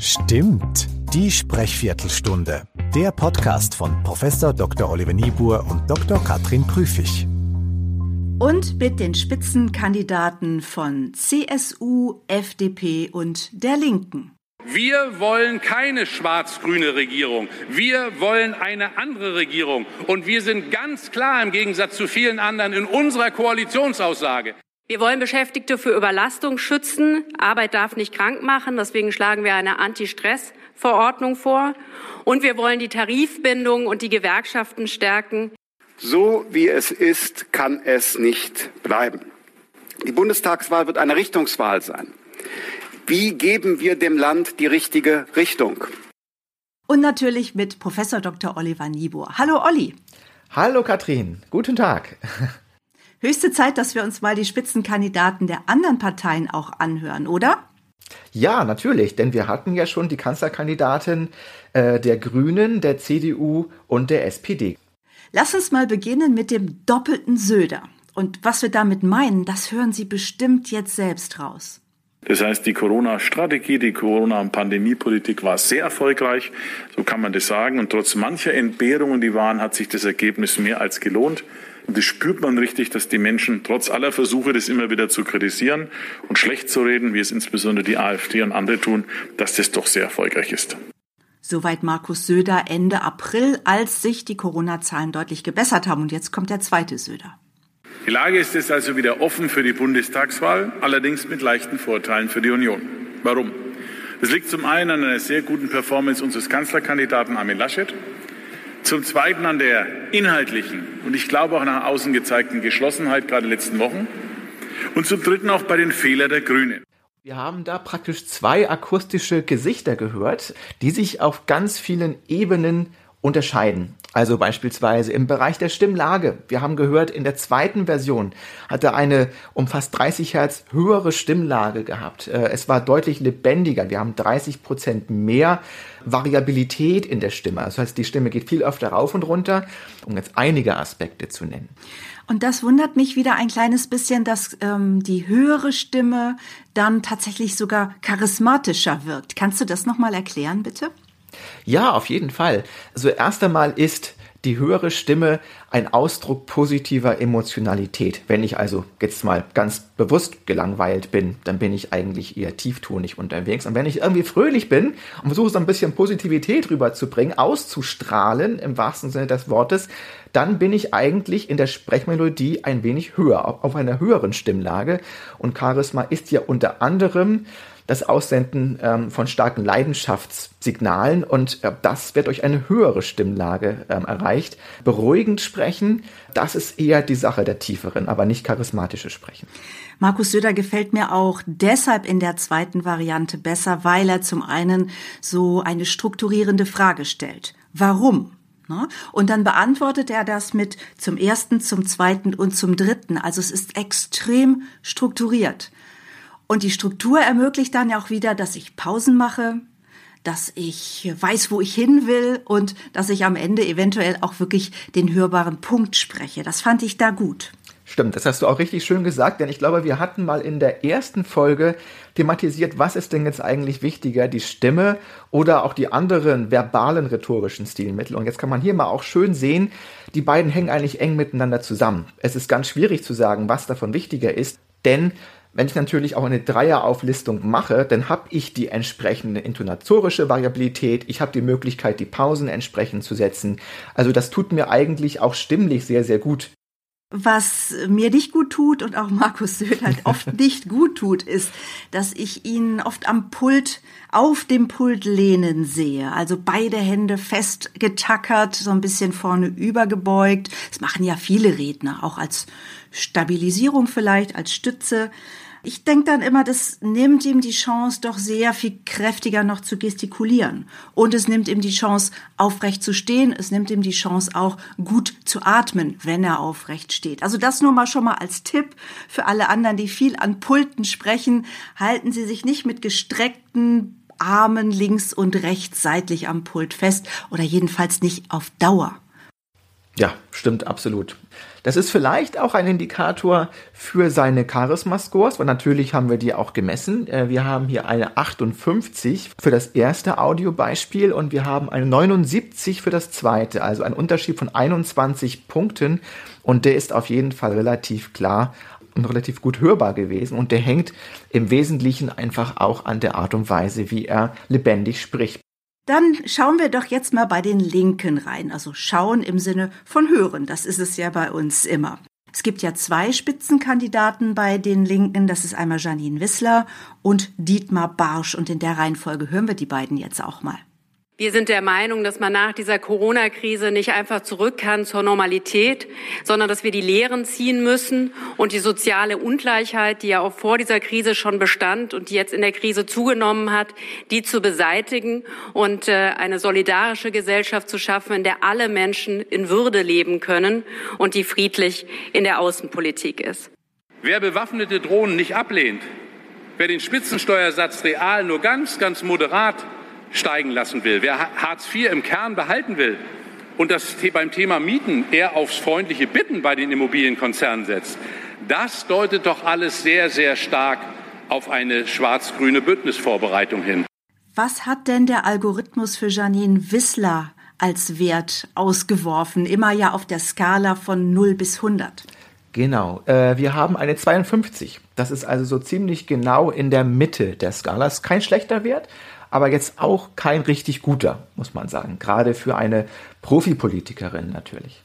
Stimmt, die Sprechviertelstunde. Der Podcast von Prof. Dr. Oliver Niebuhr und Dr. Katrin Prüfig. Und mit den Spitzenkandidaten von CSU, FDP und der Linken. Wir wollen keine schwarz-grüne Regierung. Wir wollen eine andere Regierung. Und wir sind ganz klar im Gegensatz zu vielen anderen in unserer Koalitionsaussage. Wir wollen Beschäftigte für Überlastung schützen. Arbeit darf nicht krank machen. Deswegen schlagen wir eine Anti-Stress-Verordnung vor. Und wir wollen die Tarifbindung und die Gewerkschaften stärken. So wie es ist, kann es nicht bleiben. Die Bundestagswahl wird eine Richtungswahl sein. Wie geben wir dem Land die richtige Richtung? Und natürlich mit Professor Dr. Oliver Niebuhr. Hallo Olli. Hallo Katrin, guten Tag. Höchste Zeit, dass wir uns mal die Spitzenkandidaten der anderen Parteien auch anhören, oder? Ja, natürlich, denn wir hatten ja schon die Kanzlerkandidatin äh, der Grünen, der CDU und der SPD. Lass uns mal beginnen mit dem doppelten Söder. Und was wir damit meinen, das hören Sie bestimmt jetzt selbst raus. Das heißt, die Corona-Strategie, die Corona-Pandemie-Politik war sehr erfolgreich, so kann man das sagen. Und trotz mancher Entbehrungen, die waren, hat sich das Ergebnis mehr als gelohnt. Und das spürt man richtig, dass die Menschen trotz aller Versuche, das immer wieder zu kritisieren und schlecht zu reden, wie es insbesondere die AfD und andere tun, dass das doch sehr erfolgreich ist. Soweit Markus Söder Ende April, als sich die Corona-Zahlen deutlich gebessert haben. Und jetzt kommt der zweite Söder. Die Lage ist jetzt also wieder offen für die Bundestagswahl, allerdings mit leichten Vorteilen für die Union. Warum? Das liegt zum einen an einer sehr guten Performance unseres Kanzlerkandidaten Armin Laschet, zum Zweiten an der inhaltlichen und ich glaube auch nach außen gezeigten Geschlossenheit gerade in den letzten Wochen. Und zum Dritten auch bei den Fehlern der Grünen. Wir haben da praktisch zwei akustische Gesichter gehört, die sich auf ganz vielen Ebenen unterscheiden. Also beispielsweise im Bereich der Stimmlage. Wir haben gehört, in der zweiten Version hat er eine um fast 30 Hertz höhere Stimmlage gehabt. Äh, es war deutlich lebendiger. Wir haben 30 Prozent mehr Variabilität in der Stimme. Das heißt, die Stimme geht viel öfter rauf und runter, um jetzt einige Aspekte zu nennen. Und das wundert mich wieder ein kleines bisschen, dass ähm, die höhere Stimme dann tatsächlich sogar charismatischer wirkt. Kannst du das nochmal erklären, bitte? Ja, auf jeden Fall. Also erst einmal ist die höhere Stimme ein Ausdruck positiver Emotionalität. Wenn ich also jetzt mal ganz bewusst gelangweilt bin, dann bin ich eigentlich eher tieftonig unterwegs. Und wenn ich irgendwie fröhlich bin und versuche so ein bisschen Positivität rüberzubringen, auszustrahlen im wahrsten Sinne des Wortes, dann bin ich eigentlich in der Sprechmelodie ein wenig höher, auf einer höheren Stimmlage. Und Charisma ist ja unter anderem das Aussenden ähm, von starken Leidenschaftssignalen und äh, das wird durch eine höhere Stimmlage ähm, erreicht. Beruhigend sprechen, das ist eher die Sache der tieferen, aber nicht charismatische Sprechen. Markus Söder gefällt mir auch deshalb in der zweiten Variante besser, weil er zum einen so eine strukturierende Frage stellt. Warum? Ne? Und dann beantwortet er das mit zum ersten, zum zweiten und zum dritten. Also es ist extrem strukturiert. Und die Struktur ermöglicht dann ja auch wieder, dass ich Pausen mache, dass ich weiß, wo ich hin will und dass ich am Ende eventuell auch wirklich den hörbaren Punkt spreche. Das fand ich da gut. Stimmt, das hast du auch richtig schön gesagt, denn ich glaube, wir hatten mal in der ersten Folge thematisiert, was ist denn jetzt eigentlich wichtiger, die Stimme oder auch die anderen verbalen rhetorischen Stilmittel. Und jetzt kann man hier mal auch schön sehen, die beiden hängen eigentlich eng miteinander zusammen. Es ist ganz schwierig zu sagen, was davon wichtiger ist, denn wenn ich natürlich auch eine Dreierauflistung mache, dann habe ich die entsprechende intonatorische Variabilität, ich habe die Möglichkeit, die Pausen entsprechend zu setzen. Also das tut mir eigentlich auch stimmlich sehr, sehr gut. Was mir nicht gut tut und auch Markus Söder halt oft nicht gut tut, ist, dass ich ihn oft am Pult, auf dem Pult lehnen sehe. Also beide Hände fest getackert, so ein bisschen vorne übergebeugt. Das machen ja viele Redner, auch als Stabilisierung vielleicht, als Stütze. Ich denke dann immer, das nimmt ihm die Chance, doch sehr viel kräftiger noch zu gestikulieren. Und es nimmt ihm die Chance, aufrecht zu stehen. Es nimmt ihm die Chance auch, gut zu atmen, wenn er aufrecht steht. Also das nur mal schon mal als Tipp für alle anderen, die viel an Pulten sprechen. Halten Sie sich nicht mit gestreckten Armen links und rechts seitlich am Pult fest oder jedenfalls nicht auf Dauer. Ja, stimmt absolut. Das ist vielleicht auch ein Indikator für seine Charisma-Scores, weil natürlich haben wir die auch gemessen. Äh, wir haben hier eine 58 für das erste Audiobeispiel und wir haben eine 79 für das zweite, also ein Unterschied von 21 Punkten und der ist auf jeden Fall relativ klar und relativ gut hörbar gewesen und der hängt im Wesentlichen einfach auch an der Art und Weise, wie er lebendig spricht. Dann schauen wir doch jetzt mal bei den Linken rein. Also schauen im Sinne von hören. Das ist es ja bei uns immer. Es gibt ja zwei Spitzenkandidaten bei den Linken. Das ist einmal Janine Wissler und Dietmar Barsch. Und in der Reihenfolge hören wir die beiden jetzt auch mal. Wir sind der Meinung, dass man nach dieser Corona-Krise nicht einfach zurück kann zur Normalität, sondern dass wir die Lehren ziehen müssen und die soziale Ungleichheit, die ja auch vor dieser Krise schon bestand und die jetzt in der Krise zugenommen hat, die zu beseitigen und äh, eine solidarische Gesellschaft zu schaffen, in der alle Menschen in Würde leben können und die friedlich in der Außenpolitik ist. Wer bewaffnete Drohnen nicht ablehnt, wer den Spitzensteuersatz real nur ganz, ganz moderat steigen lassen will, wer Hartz IV im Kern behalten will und das beim Thema Mieten eher aufs freundliche Bitten bei den Immobilienkonzernen setzt, das deutet doch alles sehr, sehr stark auf eine schwarz-grüne Bündnisvorbereitung hin. Was hat denn der Algorithmus für Janine Wissler als Wert ausgeworfen? Immer ja auf der Skala von 0 bis 100. Genau, äh, wir haben eine 52. Das ist also so ziemlich genau in der Mitte der Skala. Das ist kein schlechter Wert, aber jetzt auch kein richtig guter, muss man sagen. Gerade für eine Profipolitikerin natürlich.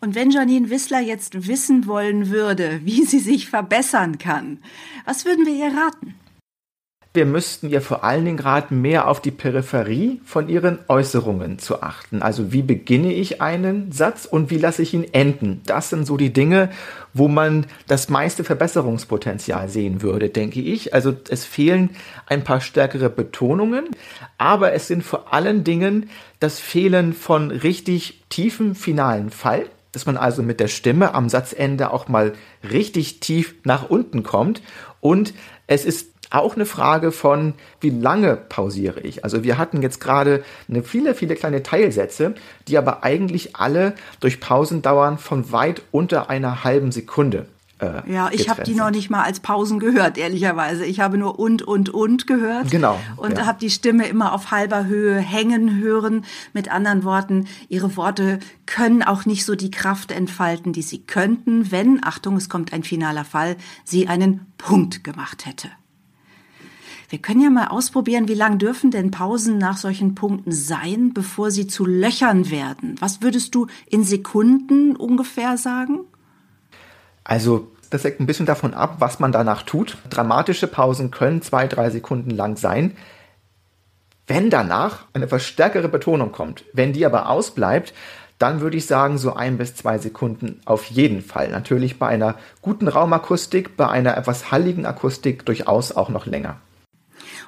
Und wenn Janine Wissler jetzt wissen wollen würde, wie sie sich verbessern kann, was würden wir ihr raten? Wir müssten ihr vor allen Dingen raten, mehr auf die Peripherie von ihren Äußerungen zu achten. Also wie beginne ich einen Satz und wie lasse ich ihn enden? Das sind so die Dinge, wo man das meiste Verbesserungspotenzial sehen würde, denke ich. Also es fehlen ein paar stärkere Betonungen, aber es sind vor allen Dingen das Fehlen von richtig tiefem finalen Fall dass man also mit der Stimme am Satzende auch mal richtig tief nach unten kommt. Und es ist auch eine Frage von, wie lange pausiere ich. Also wir hatten jetzt gerade eine viele, viele kleine Teilsätze, die aber eigentlich alle durch Pausendauern von weit unter einer halben Sekunde äh, ja, ich habe die noch nicht mal als Pausen gehört, ehrlicherweise. Ich habe nur und und und gehört. Genau. Und ja. habe die Stimme immer auf halber Höhe hängen hören. Mit anderen Worten, ihre Worte können auch nicht so die Kraft entfalten, die sie könnten, wenn, Achtung, es kommt ein finaler Fall, sie einen Punkt gemacht hätte. Wir können ja mal ausprobieren, wie lang dürfen denn Pausen nach solchen Punkten sein, bevor sie zu Löchern werden? Was würdest du in Sekunden ungefähr sagen? Also das hängt ein bisschen davon ab, was man danach tut. Dramatische Pausen können zwei, drei Sekunden lang sein. Wenn danach eine verstärkere Betonung kommt, wenn die aber ausbleibt, dann würde ich sagen, so ein bis zwei Sekunden auf jeden Fall. Natürlich bei einer guten Raumakustik, bei einer etwas halligen Akustik durchaus auch noch länger.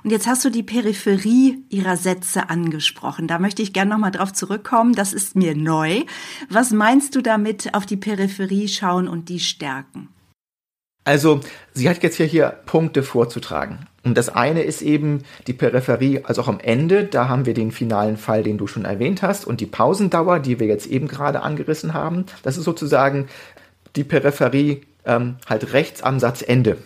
Und jetzt hast du die Peripherie ihrer Sätze angesprochen. Da möchte ich gerne nochmal drauf zurückkommen. Das ist mir neu. Was meinst du damit, auf die Peripherie schauen und die stärken? Also, sie hat jetzt hier, hier Punkte vorzutragen. Und das eine ist eben die Peripherie, also auch am Ende, da haben wir den finalen Fall, den du schon erwähnt hast, und die Pausendauer, die wir jetzt eben gerade angerissen haben. Das ist sozusagen die Peripherie ähm, halt rechts am Satzende.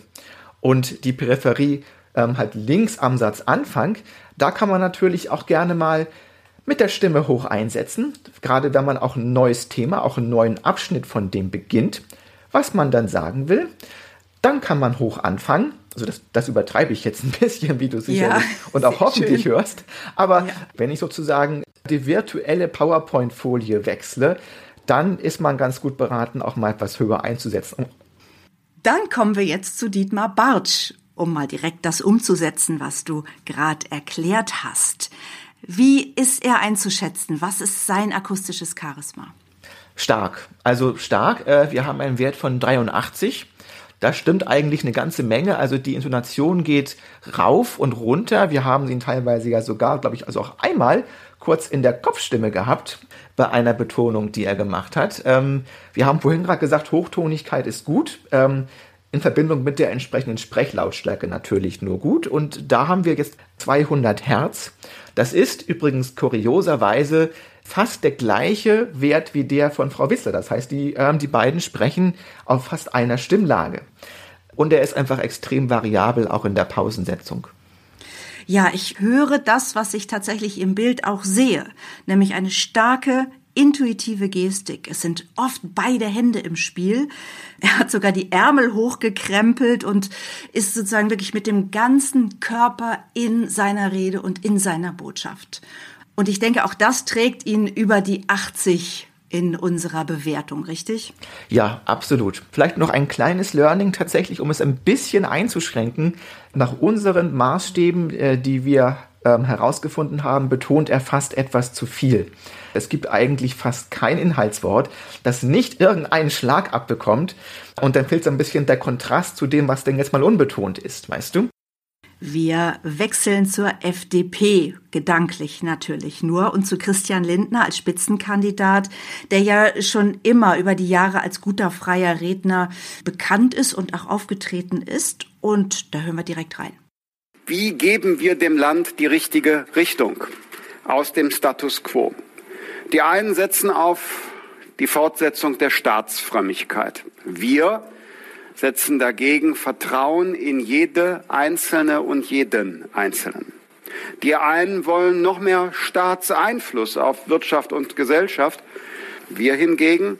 Und die Peripherie ähm, halt links am Satzanfang, da kann man natürlich auch gerne mal mit der Stimme hoch einsetzen, gerade wenn man auch ein neues Thema, auch einen neuen Abschnitt von dem beginnt, was man dann sagen will. Dann kann man hoch anfangen. Also das, das übertreibe ich jetzt ein bisschen, wie du sicherlich ja, und auch hoffentlich schön. hörst. Aber ja. wenn ich sozusagen die virtuelle PowerPoint-Folie wechsle, dann ist man ganz gut beraten, auch mal etwas höher einzusetzen. Dann kommen wir jetzt zu Dietmar Bartsch um mal direkt das umzusetzen, was du gerade erklärt hast. Wie ist er einzuschätzen? Was ist sein akustisches Charisma? Stark. Also stark. Äh, wir haben einen Wert von 83. Das stimmt eigentlich eine ganze Menge. Also die Intonation geht rauf und runter. Wir haben ihn teilweise ja sogar, glaube ich, also auch einmal kurz in der Kopfstimme gehabt bei einer Betonung, die er gemacht hat. Ähm, wir haben vorhin gerade gesagt, Hochtonigkeit ist gut. Ähm, in Verbindung mit der entsprechenden Sprechlautstärke natürlich nur gut. Und da haben wir jetzt 200 Hertz. Das ist übrigens kurioserweise fast der gleiche Wert wie der von Frau Wissler. Das heißt, die, äh, die beiden sprechen auf fast einer Stimmlage. Und er ist einfach extrem variabel, auch in der Pausensetzung. Ja, ich höre das, was ich tatsächlich im Bild auch sehe, nämlich eine starke intuitive Gestik. Es sind oft beide Hände im Spiel. Er hat sogar die Ärmel hochgekrempelt und ist sozusagen wirklich mit dem ganzen Körper in seiner Rede und in seiner Botschaft. Und ich denke, auch das trägt ihn über die 80 in unserer Bewertung, richtig? Ja, absolut. Vielleicht noch ein kleines Learning tatsächlich, um es ein bisschen einzuschränken. Nach unseren Maßstäben, äh, die wir ähm, herausgefunden haben, betont er fast etwas zu viel. Es gibt eigentlich fast kein Inhaltswort, das nicht irgendeinen Schlag abbekommt. Und dann fehlt so ein bisschen der Kontrast zu dem, was denn jetzt mal unbetont ist, weißt du? Wir wechseln zur FDP, gedanklich natürlich nur, und zu Christian Lindner als Spitzenkandidat, der ja schon immer über die Jahre als guter freier Redner bekannt ist und auch aufgetreten ist. Und da hören wir direkt rein. Wie geben wir dem Land die richtige Richtung aus dem Status quo? Die einen setzen auf die Fortsetzung der Staatsfrömmigkeit. Wir setzen dagegen Vertrauen in jede Einzelne und jeden Einzelnen. Die einen wollen noch mehr Staatseinfluss auf Wirtschaft und Gesellschaft. Wir hingegen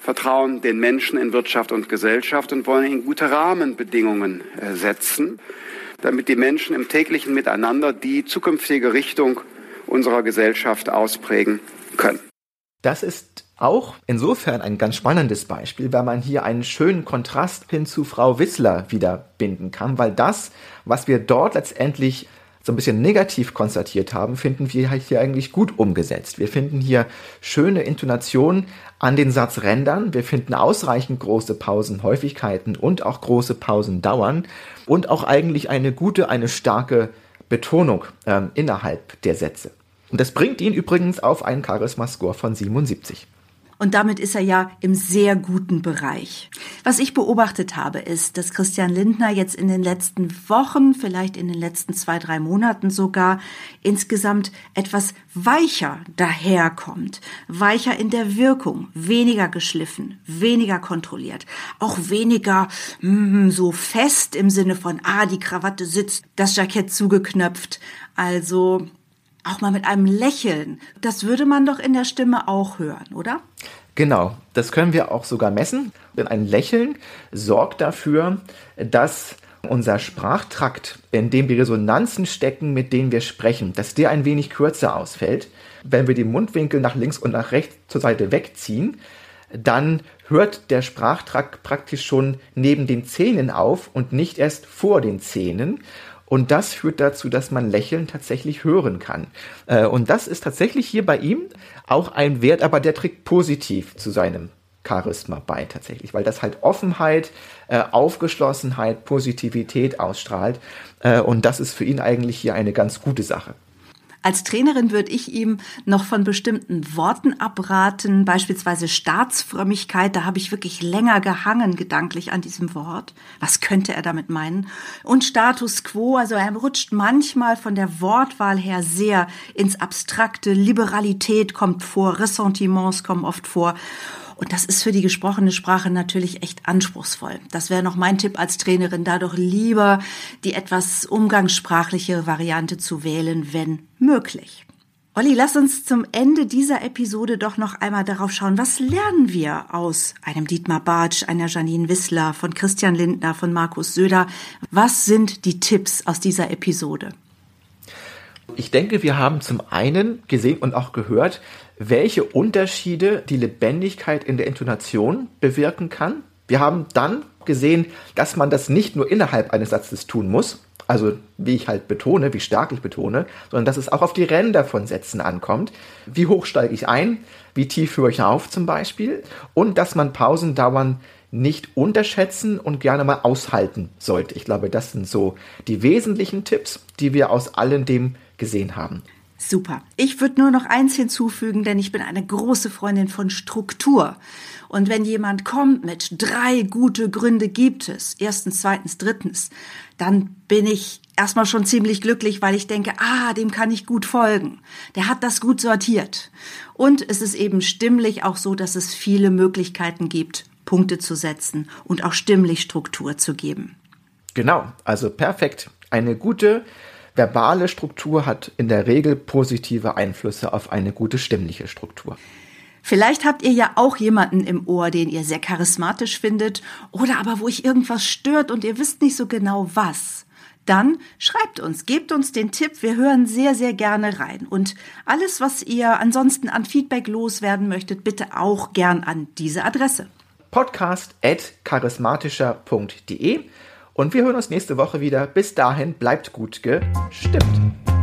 vertrauen den Menschen in Wirtschaft und Gesellschaft und wollen ihnen gute Rahmenbedingungen äh, setzen, damit die Menschen im täglichen Miteinander die zukünftige Richtung unserer Gesellschaft ausprägen können. Das ist auch insofern ein ganz spannendes Beispiel, weil man hier einen schönen Kontrast hin zu Frau Wissler wieder binden kann, weil das, was wir dort letztendlich so ein bisschen negativ konstatiert haben, finden wir hier eigentlich gut umgesetzt. Wir finden hier schöne Intonationen an den Satzrändern. Wir finden ausreichend große Pausenhäufigkeiten und auch große Pausendauern und auch eigentlich eine gute, eine starke Betonung ähm, innerhalb der Sätze. Und das bringt ihn übrigens auf einen Charisma-Score von 77. Und damit ist er ja im sehr guten Bereich. Was ich beobachtet habe, ist, dass Christian Lindner jetzt in den letzten Wochen, vielleicht in den letzten zwei, drei Monaten sogar, insgesamt etwas weicher daherkommt. Weicher in der Wirkung, weniger geschliffen, weniger kontrolliert, auch weniger mm, so fest im Sinne von, ah, die Krawatte sitzt, das Jackett zugeknöpft. Also auch mal mit einem Lächeln. Das würde man doch in der Stimme auch hören, oder? Genau, das können wir auch sogar messen. Denn ein Lächeln sorgt dafür, dass unser Sprachtrakt, in dem die Resonanzen stecken, mit denen wir sprechen, dass der ein wenig kürzer ausfällt. Wenn wir die Mundwinkel nach links und nach rechts zur Seite wegziehen, dann hört der Sprachtrakt praktisch schon neben den Zähnen auf und nicht erst vor den Zähnen. Und das führt dazu, dass man Lächeln tatsächlich hören kann. Äh, und das ist tatsächlich hier bei ihm auch ein Wert, aber der trägt positiv zu seinem Charisma bei tatsächlich, weil das halt Offenheit, äh, Aufgeschlossenheit, Positivität ausstrahlt. Äh, und das ist für ihn eigentlich hier eine ganz gute Sache. Als Trainerin würde ich ihm noch von bestimmten Worten abraten, beispielsweise Staatsfrömmigkeit. Da habe ich wirklich länger gehangen gedanklich an diesem Wort. Was könnte er damit meinen? Und Status quo, also er rutscht manchmal von der Wortwahl her sehr ins Abstrakte. Liberalität kommt vor, Ressentiments kommen oft vor. Und das ist für die gesprochene Sprache natürlich echt anspruchsvoll. Das wäre noch mein Tipp als Trainerin, da doch lieber die etwas umgangssprachlichere Variante zu wählen, wenn möglich. Olli, lass uns zum Ende dieser Episode doch noch einmal darauf schauen, was lernen wir aus einem Dietmar Bartsch, einer Janine Wissler, von Christian Lindner, von Markus Söder. Was sind die Tipps aus dieser Episode? Ich denke, wir haben zum einen gesehen und auch gehört, welche Unterschiede die Lebendigkeit in der Intonation bewirken kann. Wir haben dann gesehen, dass man das nicht nur innerhalb eines Satzes tun muss, also wie ich halt betone, wie stark ich betone, sondern dass es auch auf die Ränder von Sätzen ankommt. Wie hoch steige ich ein, wie tief höre ich auf zum Beispiel und dass man Pausendauern nicht unterschätzen und gerne mal aushalten sollte. Ich glaube, das sind so die wesentlichen Tipps, die wir aus allem dem gesehen haben. Super. Ich würde nur noch eins hinzufügen, denn ich bin eine große Freundin von Struktur. Und wenn jemand kommt mit drei gute Gründe gibt es, erstens, zweitens, drittens, dann bin ich erstmal schon ziemlich glücklich, weil ich denke, ah, dem kann ich gut folgen. Der hat das gut sortiert. Und es ist eben stimmlich auch so, dass es viele Möglichkeiten gibt, Punkte zu setzen und auch stimmlich Struktur zu geben. Genau, also perfekt. Eine gute verbale Struktur hat in der Regel positive Einflüsse auf eine gute stimmliche Struktur. Vielleicht habt ihr ja auch jemanden im Ohr, den ihr sehr charismatisch findet oder aber wo euch irgendwas stört und ihr wisst nicht so genau was. Dann schreibt uns, gebt uns den Tipp, wir hören sehr, sehr gerne rein. Und alles, was ihr ansonsten an Feedback loswerden möchtet, bitte auch gern an diese Adresse. Podcast at charismatischer.de und wir hören uns nächste Woche wieder. Bis dahin bleibt gut gestimmt.